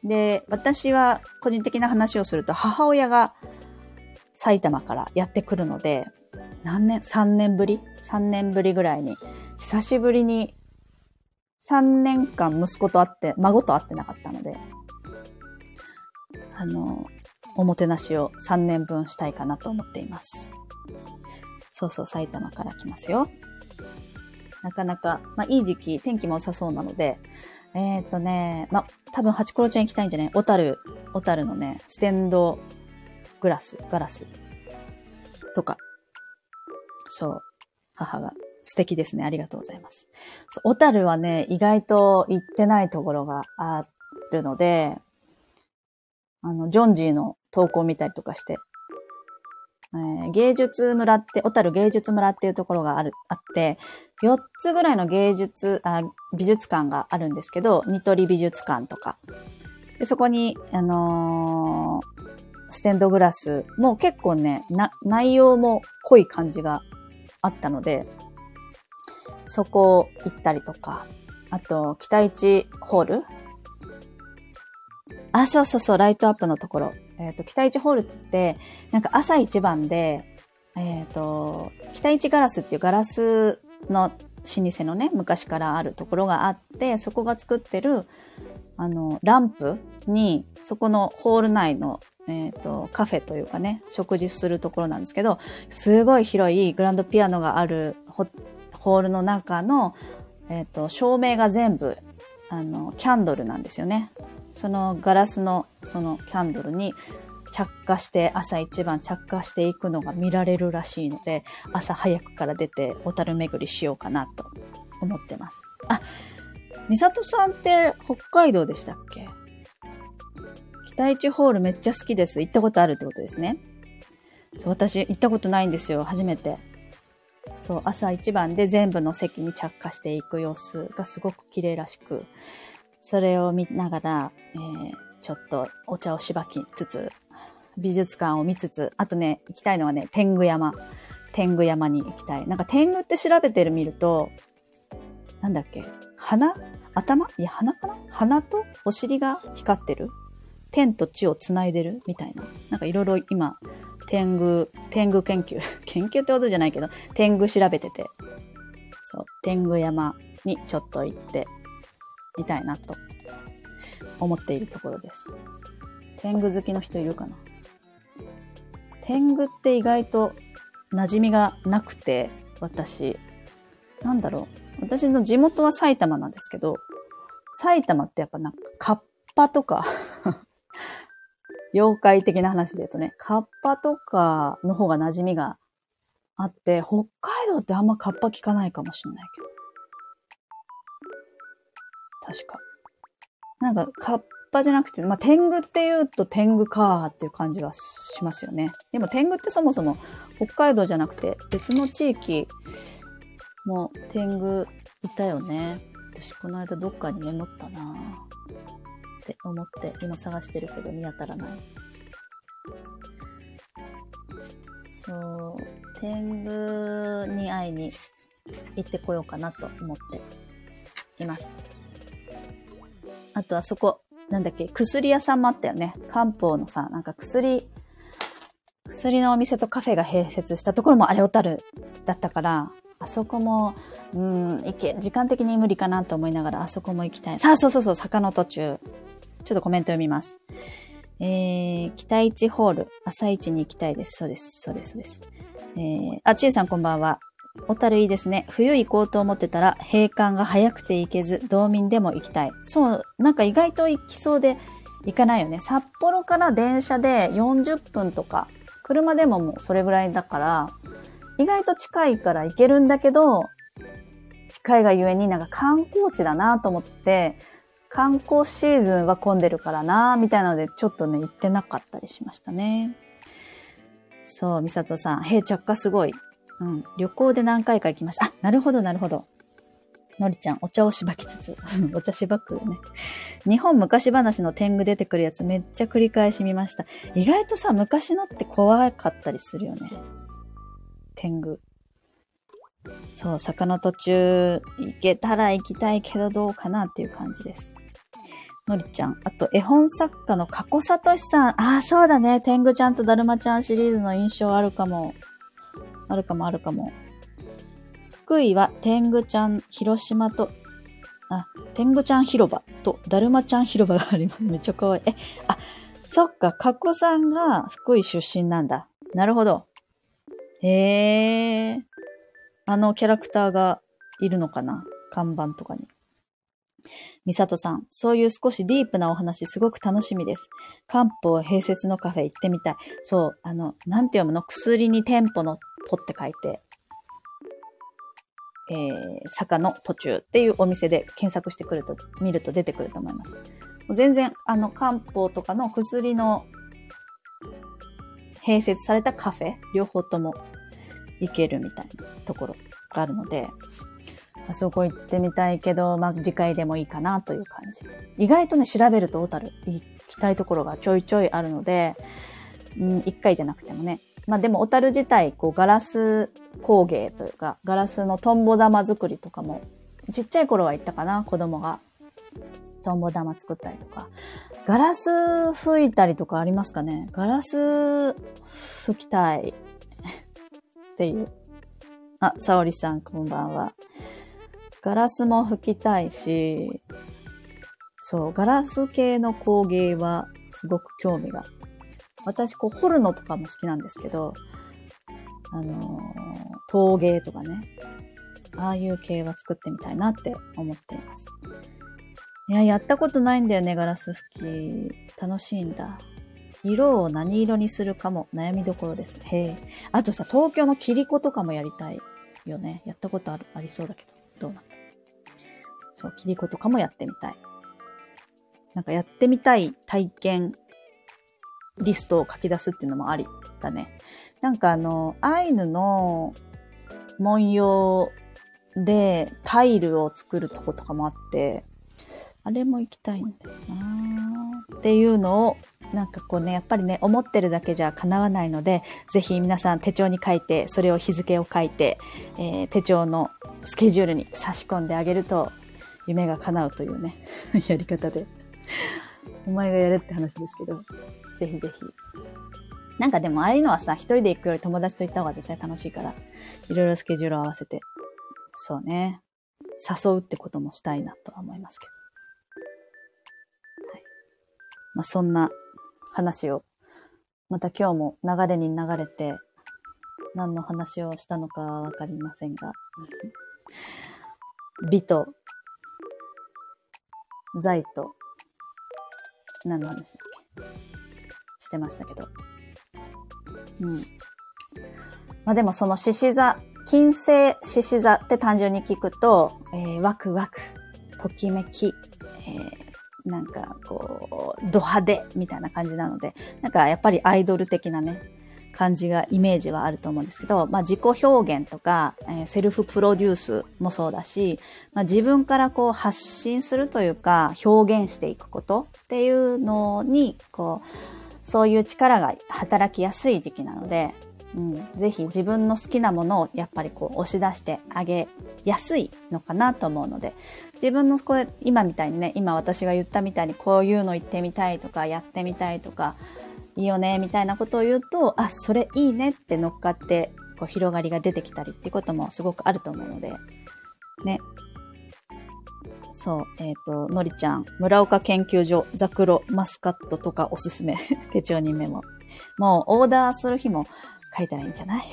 で、私は個人的な話をすると、母親が埼玉からやってくるので、何年 ?3 年ぶり ?3 年ぶりぐらいに、久しぶりに3年間息子と会って、孫と会ってなかったので、あの、おもてなしを3年分したいかなと思っています。そうそう、埼玉から来ますよ。なかなか、まあいい時期、天気も良さそうなので、えっ、ー、とね、まあ、多分、ハチコロちゃん行きたいんじゃない？小樽、小樽のね、ステンドグラス、ガラスとか。そう。母が素敵ですね。ありがとうございます。そう小樽はね、意外と行ってないところがあるので、あの、ジョンジーの投稿見たりとかして、えー、芸術村って、小樽芸術村っていうところがある、あって、4つぐらいの芸術、あ美術館があるんですけど、ニトリ美術館とか。でそこに、あのー、ステンドグラスも結構ね、な、内容も濃い感じがあったので、そこ行ったりとか、あと、北一ホールあ、そうそうそう、ライトアップのところ。えっ、ー、と、北一ホールって言って、なんか朝一番で、えっ、ー、と、北一ガラスっていうガラスの老舗のね、昔からあるところがあって、そこが作ってる、あの、ランプに、そこのホール内の、えっ、ー、と、カフェというかね、食事するところなんですけど、すごい広いグランドピアノがあるホールの中の、えっ、ー、と、照明が全部、あの、キャンドルなんですよね。そのガラスの、そのキャンドルに着火して朝一番着火していくのが見られるらしいので朝早くから出て小樽巡りしようかなと思ってます。あ、美里さんって北海道でしたっけ？北一ホールめっちゃ好きです。行ったことあるってことですね。そう、私行ったことないんですよ。初めて。そう、朝一番で全部の席に着火していく様子がすごく綺麗らしく、それを見ながら、えー、ちょっとお茶をしばきつつ、美術館を見つつ、あとね、行きたいのはね、天狗山。天狗山に行きたい。なんか天狗って調べてる見ると、なんだっけ？鼻？頭？いや、鼻かな？鼻とお尻が光ってる？天と地を繋いでる？みたいな。なんかいろいろ今、天狗、天狗研究。研究ってことじゃないけど、天狗調べてて。そう、天狗山にちょっと行ってみたいなと思っているところです。天狗好きの人いるかな？天狗って意外と馴染みがなくて、私。なんだろう。私の地元は埼玉なんですけど、埼玉ってやっぱなんか、カッパとか 妖怪的な話で言うとね、カッパとかの方が馴染みがあって、北海道ってあんまカッパ聞かないかもしんないけど。確か。なんか、カッパじゃなくて、まあ、天狗って言うと天狗かーっていう感じはしますよね。でも天狗ってそもそも北海道じゃなくて別の地域も天狗いたよね。私この間どっかにメモったなって思って今探してるけど見当たらない。そう、天狗に会いに行ってこようかなと思っています。あとあそこ、なんだっけ、薬屋さんもあったよね。漢方のさ、なんか薬、薬のお店とカフェが併設したところもあれ小樽だったから、あそこも、うん、行け、時間的に無理かなと思いながら、あそこも行きたい。さあ、そうそうそう、坂の途中。ちょっとコメント読みます。えー、北市ホール、朝市に行きたいです。そうです、そうです、そうです。えー、あ、ちえさんこんばんは。小樽いいですね。冬行こうと思ってたら、閉館が早くて行けず、道民でも行きたい。そう、なんか意外と行きそうで行かないよね。札幌から電車で40分とか、車でももうそれぐらいだから、意外と近いから行けるんだけど、近いがゆえになんか観光地だなと思って、観光シーズンは混んでるからなみたいなので、ちょっとね、行ってなかったりしましたね。そう、みさとさん、へ着火すごい。うん。旅行で何回か行きました。あ、なるほど、なるほど。のりちゃん、お茶をしばきつつ。お茶しばくよね。日本昔話の天狗出てくるやつめっちゃ繰り返し見ました。意外とさ、昔のって怖かったりするよね。天狗。そう、坂の途中行けたら行きたいけどどうかなっていう感じです。のりちゃん。あと、絵本作家の加古聡さん。ああ、そうだね。天狗ちゃんとだるまちゃんシリーズの印象あるかも。あるかもあるかも。福井は天狗ちゃん広島と、あ、天狗ちゃん広場とだるまちゃん広場があります。めっちゃ可愛い。え、あ、そっか、かこさんが福井出身なんだ。なるほど。へえ。あのキャラクターがいるのかな？看板とかに。みさとさん、そういう少しディープなお話すごく楽しみです。漢方併設のカフェ行ってみたい。そう、あの、なんて読むの？薬に店舗のポって書いて、えー、坂の途中っていうお店で検索してくると、見ると出てくると思います。全然、あの、漢方とかの薬の併設されたカフェ、両方とも行けるみたいなところがあるので、あそこ行ってみたいけど、まあ、次回でもいいかなという感じ。意外とね、調べると小樽行きたいところがちょいちょいあるので、うん、一回じゃなくてもね。まあでも小樽自体、こうガラス工芸というか、ガラスのトンボ玉作りとかも、ちっちゃい頃は行ったかな、子供が。トンボ玉作ったりとか。ガラス吹いたりとかありますかねガラス吹きたい。っていう。あ、沙織さんこんばんは。ガラスも吹きたいし、そう、ガラス系の工芸はすごく興味が。私、こう、彫るのとかも好きなんですけど、あのー、陶芸とかね。ああいう系は作ってみたいなって思っています。いや、やったことないんだよね、ガラス拭き。楽しいんだ。色を何色にするかも悩みどころです。へえ。あとさ、東京の切り子とかもやりたいよね。やったことある、ありそうだけど。どうなんだそう、切り子とかもやってみたい。なんかやってみたい体験リストを書き出すっていうのもありだね。なんかあの、アイヌの文様でタイルを作るとことかもあって、あれも行きたいんだよなっていうのを、なんかこうね、やっぱりね、思ってるだけじゃ叶わないので、ぜひ皆さん手帳に書いて、それを日付を書いて、えー、手帳のスケジュールに差し込んであげると、夢が叶うというね、やり方で。お前がやれって話ですけど、ぜひぜひ。なんかでもああいうのはさ、一人で行くより友達と行った方が絶対楽しいから、いろいろスケジュールを合わせて、そうね、誘うってこともしたいなとは思いますけど。はい。まあ、そんな話を、また今日も流れに流れて、何の話をしたのかわかりませんが、美と、財と、何の話だっけ？してましたけど。うん。まあでもその獅子座、金星獅子座って単純に聞くと、えー、ワクワク、ときめき、えー、なんかこう、ド派手みたいな感じなので、なんかやっぱりアイドル的なね、感じが、イメージはあると思うんですけど、まあ自己表現とか、えー、セルフプロデュースもそうだし、まあ自分からこう発信するというか、表現していくことっていうのに、こう、そういう力が働きやすい時期なので、うん、ぜひ自分の好きなものをやっぱりこう押し出してあげやすいのかなと思うので、自分のこれ、今みたいにね、今私が言ったみたいにこういうの言ってみたいとか、やってみたいとか、いいよね、みたいなことを言うと、あ、それいいねって乗っかって、こう広がりが出てきたりっていうこともすごくあると思うので、ね、そう、えっ、ー、と、のりちゃん、村岡研究所、ザクロ、マスカットとかおすすめ。手帳にメモ。もう、オーダーする日も書いたらいいんじゃない？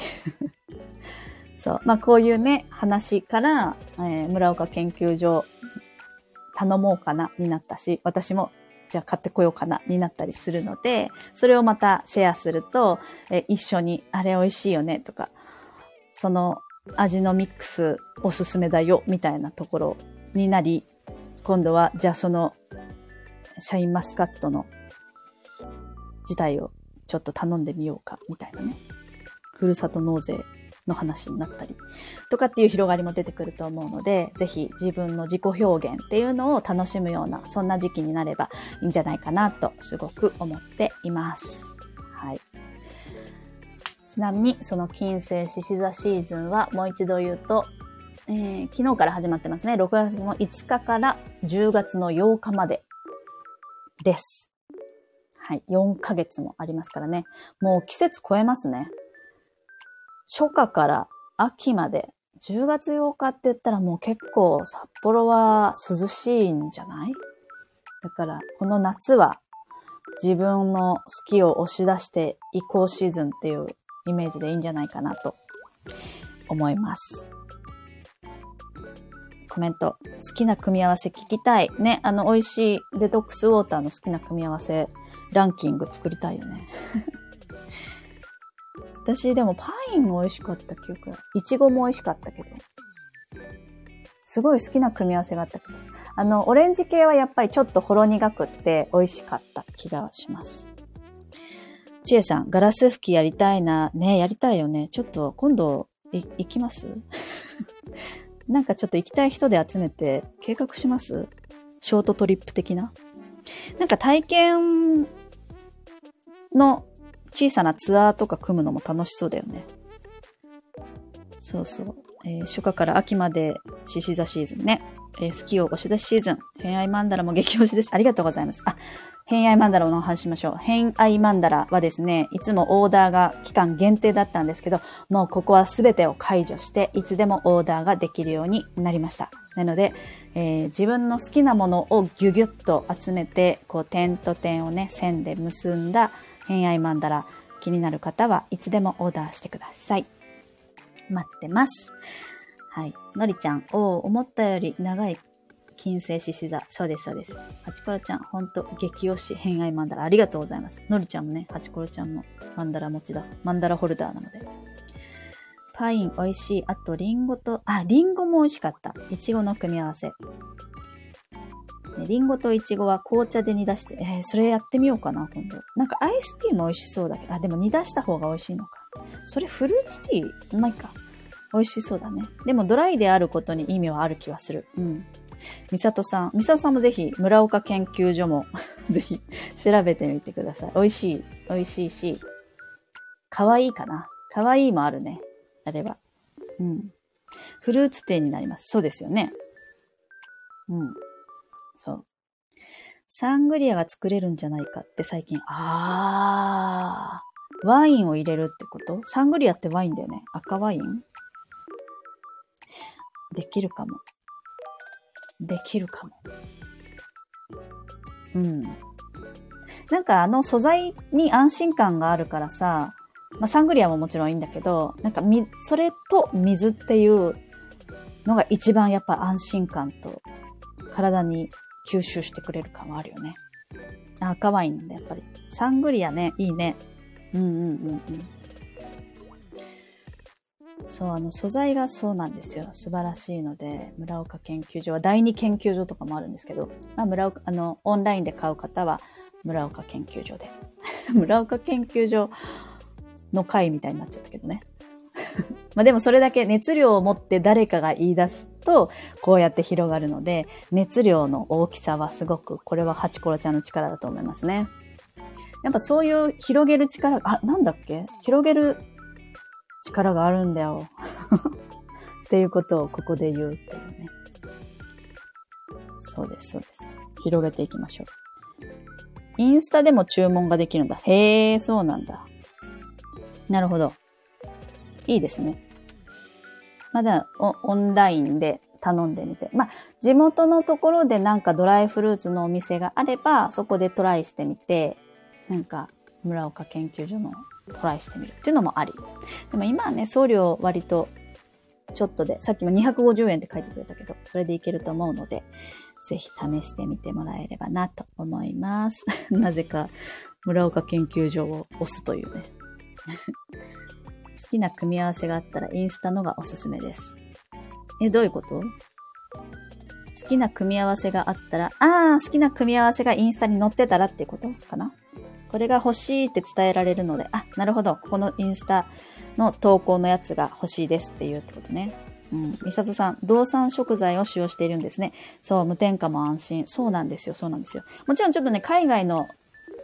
そう。まあ、こういうね、話から、えー、村岡研究所、頼もうかな、になったし、私も、じゃあ買ってこようかな、になったりするので、それをまたシェアすると、え、一緒に、あれ美味しいよね、とか、その味のミックスおすすめだよ、みたいなところになり、今度は、じゃあその、シャインマスカットの自体をちょっと頼んでみようか、みたいなね。ふるさと納税の話になったり、とかっていう広がりも出てくると思うので、ぜひ自分の自己表現っていうのを楽しむような、そんな時期になればいいんじゃないかなと、すごく思っています。はい。ちなみに、その金星獅子座シーズンは、もう一度言うと、えー、昨日から始まってますね。6月の5日から10月の8日までです。はい。4ヶ月もありますからね。もう季節超えますね。初夏から秋まで。10月8日って言ったらもう結構札幌は涼しいんじゃない？だからこの夏は自分の好きを押し出して移行シーズンっていうイメージでいいんじゃないかなと思います。コメント。好きな組み合わせ聞きたい。ね、あの、美味しいデトックスウォーターの好きな組み合わせ、ランキング作りたいよね。私、でもパイン美味しかった記憶が。いちごも美味しかったけど。すごい好きな組み合わせがあったけどあの、オレンジ系はやっぱりちょっとほろ苦くって美味しかった気がします。ちえさん、ガラス拭きやりたいな。ね、やりたいよね。ちょっと今度、行きます？なんかちょっと行きたい人で集めて計画します？ショートトリップ的な？なんか体験の小さなツアーとか組むのも楽しそうだよね。そうそう。えー、初夏から秋まで獅子座シーズンね。えー、スキーを押し出しシーズン。恋愛マンダラも激推しです。ありがとうございます。あ、偏愛マンダラのお話しましょう。偏愛マンダラはですね、いつもオーダーが期間限定だったんですけど、もうここは全てを解除して、いつでもオーダーができるようになりました。なので、えー、自分の好きなものをギュギュッと集めて、こう点と点をね、線で結んだ偏愛マンダラ、気になる方はいつでもオーダーしてください。待ってます。はい。のりちゃん、おお、思ったより長い金星獅子座。そうです、そうです。ハチコロちゃん、ほんと、激推し、偏愛マンダラ。ありがとうございます。のりちゃんもね、ハチコロちゃんのマンダラ持ちだ。マンダラホルダーなので。パイン美味しい。あと、リンゴと、あ、リンゴも美味しかった。いちごの組み合わせ。リンゴとイチゴは紅茶で煮出して、えー、それやってみようかな、今度。なんかアイスティーも美味しそうだけど、あ、でも煮出した方が美味しいのか。それフルーツティーうまいか。美味しそうだね。でもドライであることに意味はある気はする。うん。みさとさん、みさとさんもぜひ、村岡研究所も ぜひ、調べてみてください。美味しい、美味しいし、可愛いかな。可愛いもあるね。あれば。うん。フルーツティーになります。そうですよね。うん。サングリアが作れるんじゃないかって最近、あー、ワインを入れるってこと？サングリアってワインだよね。赤ワイン？できるかも。できるかも。うん。なんかあの素材に安心感があるからさ、まあ、サングリアももちろんいいんだけど、なんかみ、それと水っていうのが一番やっぱ安心感と体に吸収してくれる感はあるよね。赤ワインなんだ、やっぱり。サングリアね、いいね。うんうんうんうん。そう、あの、素材がそうなんですよ。素晴らしいので、村岡研究所は第二研究所とかもあるんですけど、まあ、村岡、あの、オンラインで買う方は、村岡研究所で。村岡研究所の会みたいになっちゃったけどね。まあでもそれだけ熱量を持って誰かが言い出すと、こうやって広がるので、熱量の大きさはすごく、これはハチコロちゃんの力だと思いますね。やっぱそういう広げる力、あ、なんだっけ？広げる力があるんだよ。っていうことをここで言うっていうね。そうです、そうです。広げていきましょう。インスタでも注文ができるんだ。へえ、そうなんだ。なるほど。いいですね。まだオンラインで頼んでみて。まあ、地元のところでなんかドライフルーツのお店があれば、そこでトライしてみて、なんか村岡研究所のトライしてみるっていうのもあり。でも今はね、送料割とちょっとで、さっきも250円って書いてくれたけど、それでいけると思うので、ぜひ試してみてもらえればなと思います。なぜか村岡研究所を押すというね。好きな組み合わせがあったらインスタのがおすすめです。え、どういうこと？好きな組み合わせがあったら、ああ、好きな組み合わせがインスタに載ってたらっていうことかな？これが欲しいって伝えられるので、あ、なるほど。ここのインスタの投稿のやつが欲しいですっていうってことね。うん。みさとさん、動産食材を使用しているんですね。そう、無添加も安心。そうなんですよ、そうなんですよ。もちろんちょっとね、海外の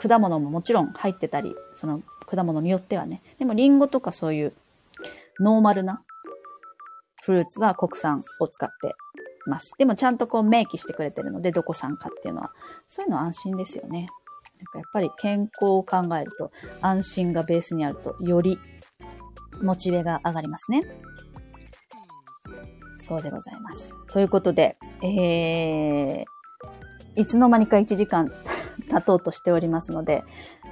果物ももちろん入ってたり、その果物によってはね。でもリンゴとかそういうノーマルなフルーツは国産を使ってます。でもちゃんとこう明記してくれてるので、どこ産かっていうのは。そういうのは安心ですよね。なんかやっぱり健康を考えると安心がベースにあるとよりモチベが上がりますね。そうでございます。ということで、えー、いつの間にか1時間経とうとしておりますので、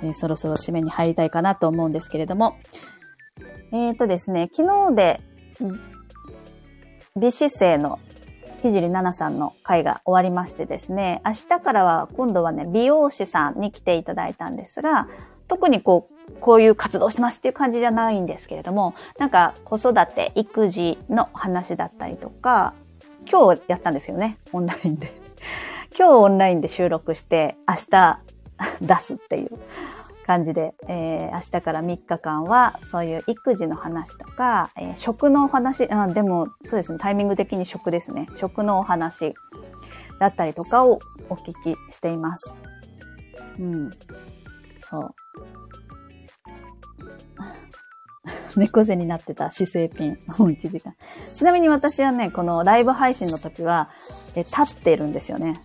えー、そろそろ締めに入りたいかなと思うんですけれども、えっ、ー、とですね、昨日で、美姿勢のひじりななさんの会が終わりましてですね、明日からは今度はね、美容師さんに来ていただいたんですが、特にこう、こういう活動してますっていう感じじゃないんですけれども、なんか子育て、育児の話だったりとか、今日やったんですよね、オンラインで。今日オンラインで収録して明日 出すっていう感じで、えー、明日から3日間はそういう育児の話とか、えー、食のお話あ、でもそうですね、タイミング的に食ですね。食のお話だったりとかをお聞きしています。うん。そう。猫背になってた姿勢ピン。もう1時間。ちなみに私はね、このライブ配信の時は、え立ってるんですよね。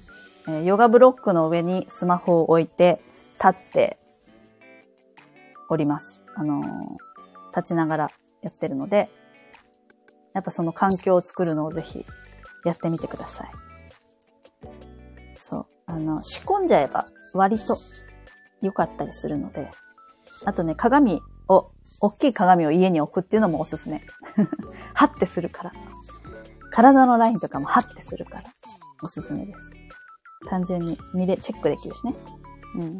え、ヨガブロックの上にスマホを置いて立っております。あの、立ちながらやってるので、やっぱその環境を作るのをぜひやってみてください。そう。あの、仕込んじゃえば割と良かったりするので、あとね、鏡を、大きい鏡を家に置くっていうのもおすすめ。はってするから。体のラインとかもはってするから、おすすめです。単純に見れ、チェックできるしね。うん。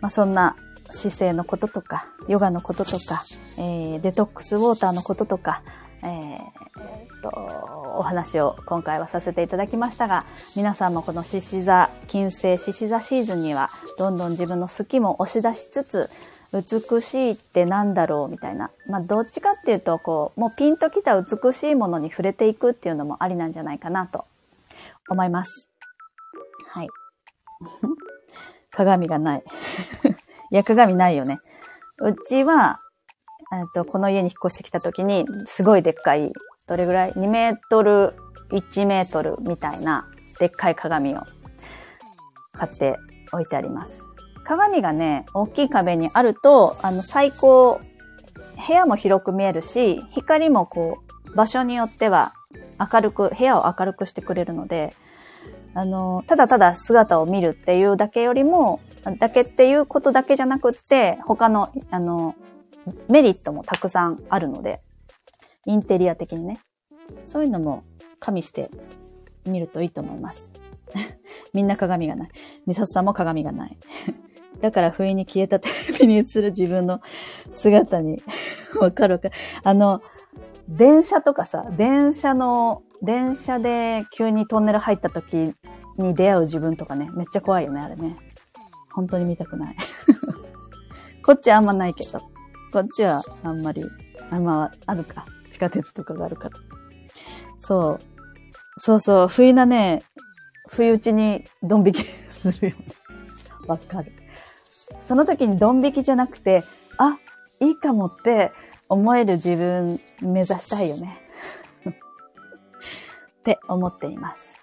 まあ、そんな姿勢のこととか、ヨガのこととか、えー、デトックスウォーターのこととか、えー、と、お話を今回はさせていただきましたが、皆さんもこの獅子座、金星獅子座シーズンには、どんどん自分の好きも押し出しつつ、美しいってなんだろうみたいな。まあ、どっちかっていうと、こう、もうピンときた美しいものに触れていくっていうのもありなんじゃないかなと思います。はい。鏡がない。いや、鏡ないよね。うちは、えっと、この家に引っ越してきた時に、すごいでっかい、どれぐらい ?2 メートル、1メートルみたいな、でっかい鏡を買って置いてあります。鏡がね、大きい壁にあると、あの、最高、部屋も広く見えるし、光もこう、場所によっては明るく、部屋を明るくしてくれるので、あの、ただただ姿を見るっていうだけよりも、だけっていうことだけじゃなくって、他の、あの、メリットもたくさんあるので、インテリア的にね。そういうのも加味して見るといいと思います。みんな鏡がない。ミサトさんも鏡がない。だから不意に消えたテレビに映る自分の姿に わかるか。あの、電車とかさ、電車の、電車で急にトンネル入った時に出会う自分とかね、めっちゃ怖いよね、あれね。本当に見たくない。こっちあんまないけど。こっちはあんまり、あんまあるか。地下鉄とかがあるから。そう。そうそう。不意なね、不意打ちにドン引きするよね。わかる。その時にドン引きじゃなくて、あ、いいかもって思える自分目指したいよね。って思っています。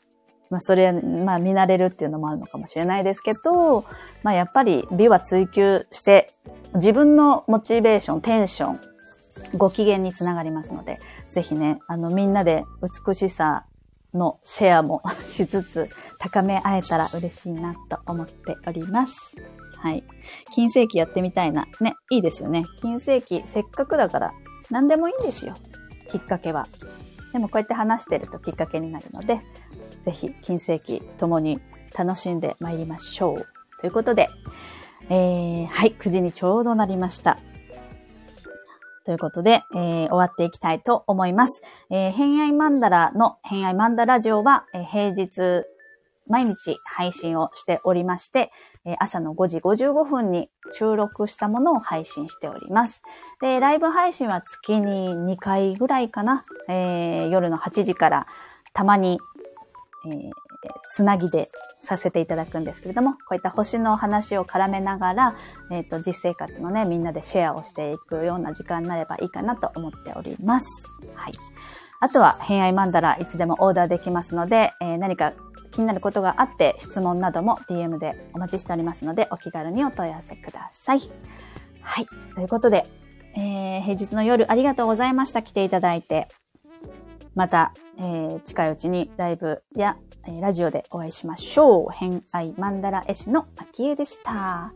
まあそれは、まあ見慣れるっていうのもあるのかもしれないですけど、まあやっぱり美は追求して自分のモチベーション、テンション、ご機嫌につながりますので、ぜひね、あの、みんなで美しさのシェアも しつつ、高め合えたら嬉しいなと思っております。はい。金世紀やってみたいな。ね、いいですよね。金世紀、せっかくだから、何でもいいんですよ。きっかけは。でもこうやって話してるときっかけになるので、ぜひ、金世紀共に楽しんで参りましょう。ということで、えー、はい、9時にちょうどなりました。ということで、えー、終わっていきたいと思います。えー、偏愛マンダラの偏愛マンダラジオは、えー、平日毎日配信をしておりまして、え、朝の5時55分に収録したものを配信しております。で、ライブ配信は月に2回ぐらいかな、えー、夜の8時からたまに、えー、つなぎでさせていただくんですけれども、こういった星の話を絡めながら、えっ、ー、と、実生活のね、みんなでシェアをしていくような時間になればいいかなと思っております。はい。あとは、偏愛マンダラいつでもオーダーできますので、えー、何か気になることがあって質問なども DM でお待ちしておりますので、お気軽にお問い合わせください。はい。ということで、えー、平日の夜ありがとうございました。来ていただいて。また、えー、近いうちにライブやえラジオでお会いしましょう。偏愛マンダラ絵師の秋江でした。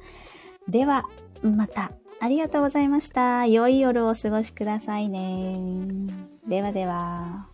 では、また、ありがとうございました。良い夜をお過ごしくださいね。ではでは。